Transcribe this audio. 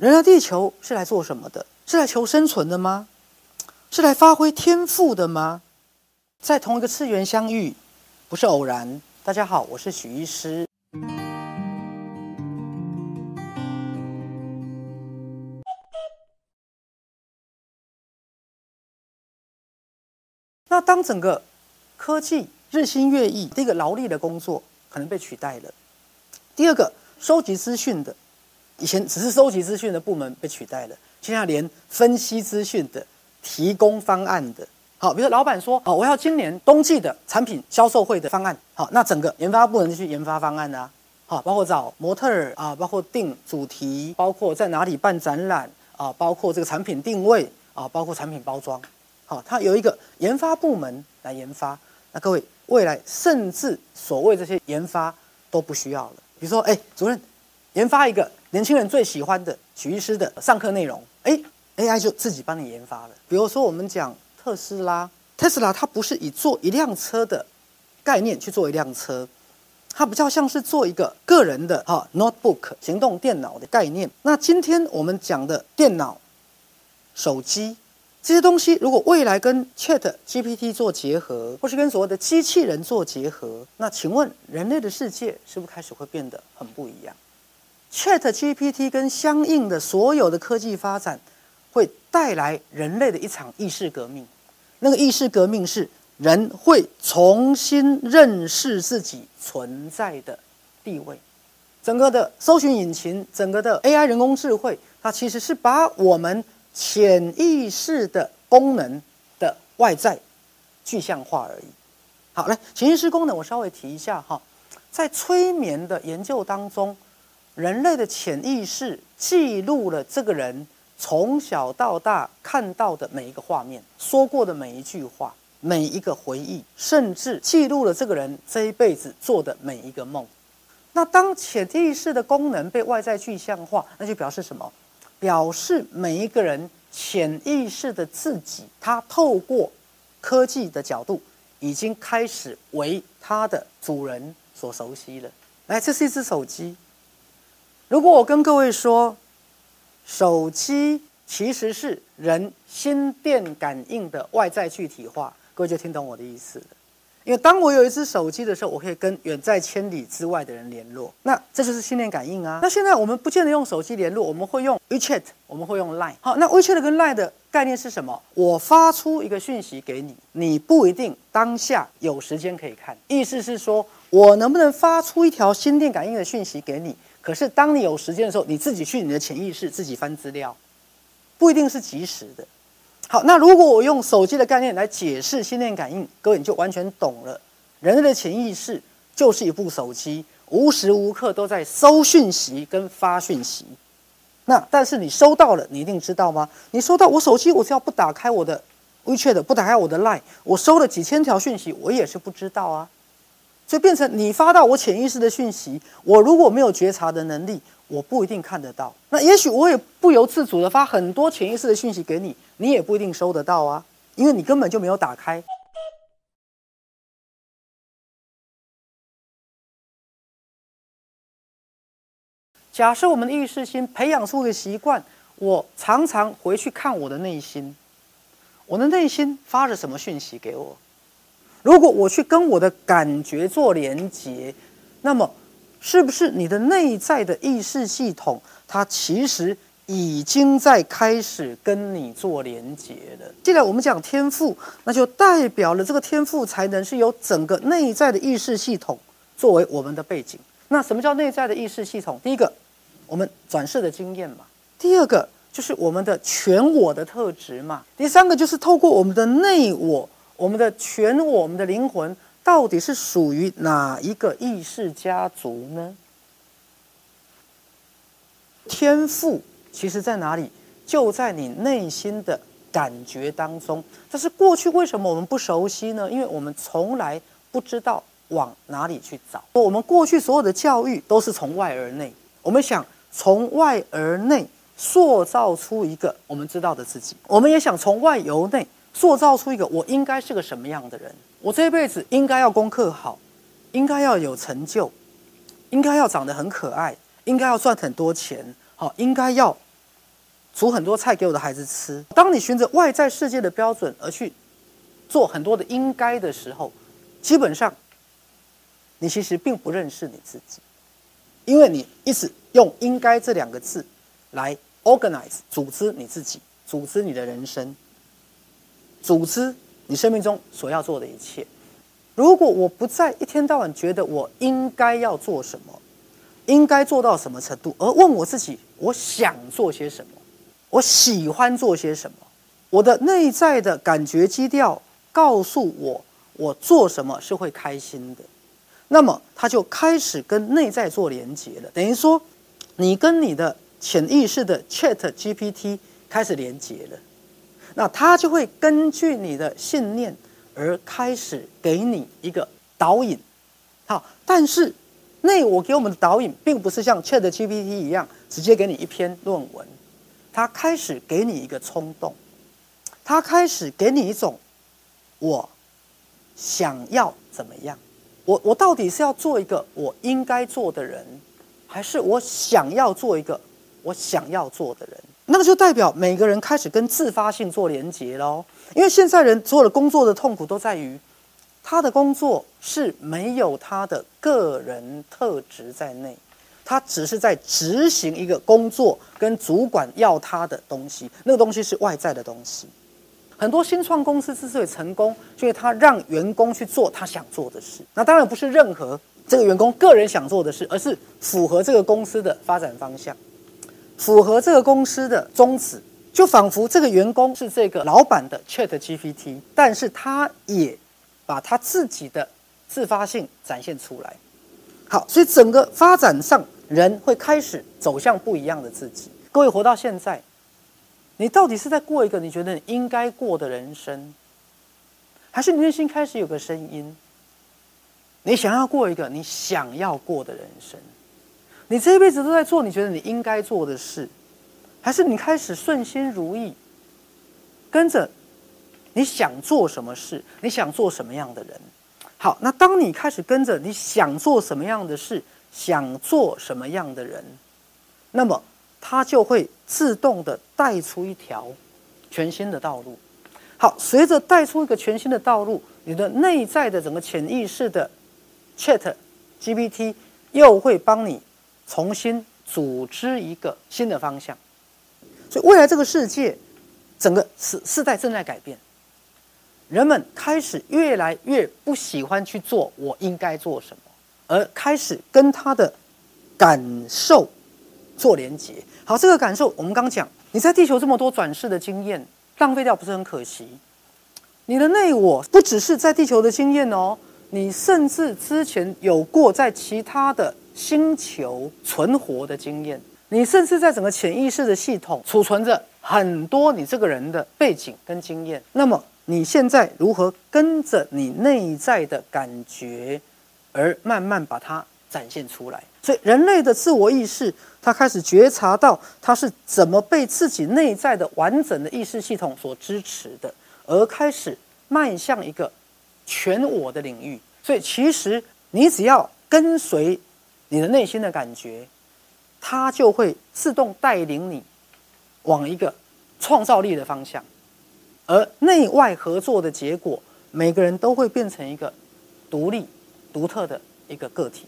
人来地球是来做什么的？是来求生存的吗？是来发挥天赋的吗？在同一个次元相遇，不是偶然。大家好，我是许医师。那当整个科技日新月异，第一个劳力的工作可能被取代了；第二个收集资讯的，以前只是收集资讯的部门被取代了，现在连分析资讯的、提供方案的，好，比如说老板说：“哦，我要今年冬季的产品销售会的方案。”好，那整个研发部门就去研发方案啊，好，包括找模特儿啊，包括定主题，包括在哪里办展览啊，包括这个产品定位啊，包括产品包装。好，它有一个研发部门来研发。那各位，未来甚至所谓这些研发都不需要了。比如说，哎，主任，研发一个年轻人最喜欢的许医师的上课内容，哎，AI 就自己帮你研发了。比如说，我们讲特斯拉，特斯拉它不是以做一辆车的概念去做一辆车，它比较像是做一个个人的哈 notebook 行动电脑的概念。那今天我们讲的电脑、手机。这些东西如果未来跟 Chat GPT 做结合，或是跟所谓的机器人做结合，那请问人类的世界是不是开始会变得很不一样？Chat GPT 跟相应的所有的科技发展，会带来人类的一场意识革命。那个意识革命是人会重新认识自己存在的地位。整个的搜寻引擎，整个的 AI 人工智慧，它其实是把我们。潜意识的功能的外在具象化而已。好，来潜意识功能，我稍微提一下哈。在催眠的研究当中，人类的潜意识记录了这个人从小到大看到的每一个画面，说过的每一句话，每一个回忆，甚至记录了这个人这一辈子做的每一个梦。那当潜意识的功能被外在具象化，那就表示什么？表示每一个人潜意识的自己，他透过科技的角度，已经开始为他的主人所熟悉了。来，这是一只手机。如果我跟各位说，手机其实是人心电感应的外在具体化，各位就听懂我的意思了。因为当我有一只手机的时候，我可以跟远在千里之外的人联络，那这就是心电感应啊。那现在我们不见得用手机联络，我们会用 WeChat，我们会用 Line。好，那 WeChat 跟 Line 的概念是什么？我发出一个讯息给你，你不一定当下有时间可以看。意思是说我能不能发出一条心电感应的讯息给你？可是当你有时间的时候，你自己去你的潜意识自己翻资料，不一定是及时的。好，那如果我用手机的概念来解释心电感应，各位你就完全懂了。人类的潜意识就是一部手机，无时无刻都在收讯息跟发讯息。那但是你收到了，你一定知道吗？你收到我手机，我只要不打开我的 WeChat，不打开我的 Line，我收了几千条讯息，我也是不知道啊。所以变成你发到我潜意识的讯息，我如果没有觉察的能力。我不一定看得到，那也许我也不由自主的发很多潜意识的讯息给你，你也不一定收得到啊，因为你根本就没有打开。假设我们的意识心培养出一个习惯，我常常回去看我的内心，我的内心发了什么讯息给我？如果我去跟我的感觉做连接，那么。是不是你的内在的意识系统，它其实已经在开始跟你做连接了？既然我们讲天赋，那就代表了这个天赋才能是由整个内在的意识系统作为我们的背景。那什么叫内在的意识系统？第一个，我们转世的经验嘛；第二个，就是我们的全我的特质嘛；第三个，就是透过我们的内我、我们的全我、们的灵魂。到底是属于哪一个意识家族呢？天赋其实在哪里？就在你内心的感觉当中。但是过去为什么我们不熟悉呢？因为我们从来不知道往哪里去找。我们过去所有的教育都是从外而内，我们想从外而内塑造出一个我们知道的自己。我们也想从外由内塑造出一个我应该是个什么样的人。我这一辈子应该要功课好，应该要有成就，应该要长得很可爱，应该要赚很多钱，好，应该要煮很多菜给我的孩子吃。当你循着外在世界的标准而去做很多的应该的时候，基本上你其实并不认识你自己，因为你一直用“应该”这两个字来 organize 组织你自己，组织你的人生，组织你生命中所要做的一切。如果我不再一天到晚觉得我应该要做什么，应该做到什么程度，而问我自己，我想做些什么，我喜欢做些什么，我的内在的感觉基调告诉我，我做什么是会开心的，那么他就开始跟内在做连接了。等于说，你跟你的潜意识的 Chat GPT 开始连接了，那他就会根据你的信念。而开始给你一个导引，好，但是那我给我们的导引，并不是像 Chat GPT 一样直接给你一篇论文，他开始给你一个冲动，他开始给你一种我想要怎么样，我我到底是要做一个我应该做的人，还是我想要做一个我想要做的人？那个就代表每个人开始跟自发性做连结喽。因为现在人所有的工作的痛苦都在于，他的工作是没有他的个人特质在内，他只是在执行一个工作，跟主管要他的东西，那个东西是外在的东西。很多新创公司之所以成功，就是他让员工去做他想做的事。那当然不是任何这个员工个人想做的事，而是符合这个公司的发展方向。符合这个公司的宗旨，就仿佛这个员工是这个老板的 Chat GPT，但是他也把他自己的自发性展现出来。好，所以整个发展上，人会开始走向不一样的自己。各位活到现在，你到底是在过一个你觉得应该过的人生，还是你内心开始有个声音，你想要过一个你想要过的人生？你这一辈子都在做你觉得你应该做的事，还是你开始顺心如意，跟着你想做什么事，你想做什么样的人？好，那当你开始跟着你想做什么样的事，想做什么样的人，那么他就会自动的带出一条全新的道路。好，随着带出一个全新的道路，你的内在的整个潜意识的 Chat GPT 又会帮你。重新组织一个新的方向，所以未来这个世界，整个时世代正在改变。人们开始越来越不喜欢去做我应该做什么，而开始跟他的感受做连接。好，这个感受我们刚讲，你在地球这么多转世的经验浪费掉，不是很可惜？你的内我不只是在地球的经验哦，你甚至之前有过在其他的。星球存活的经验，你甚至在整个潜意识的系统储存着很多你这个人的背景跟经验。那么你现在如何跟着你内在的感觉，而慢慢把它展现出来？所以人类的自我意识，他开始觉察到他是怎么被自己内在的完整的意识系统所支持的，而开始迈向一个全我的领域。所以其实你只要跟随。你的内心的感觉，它就会自动带领你往一个创造力的方向，而内外合作的结果，每个人都会变成一个独立、独特的一个个体。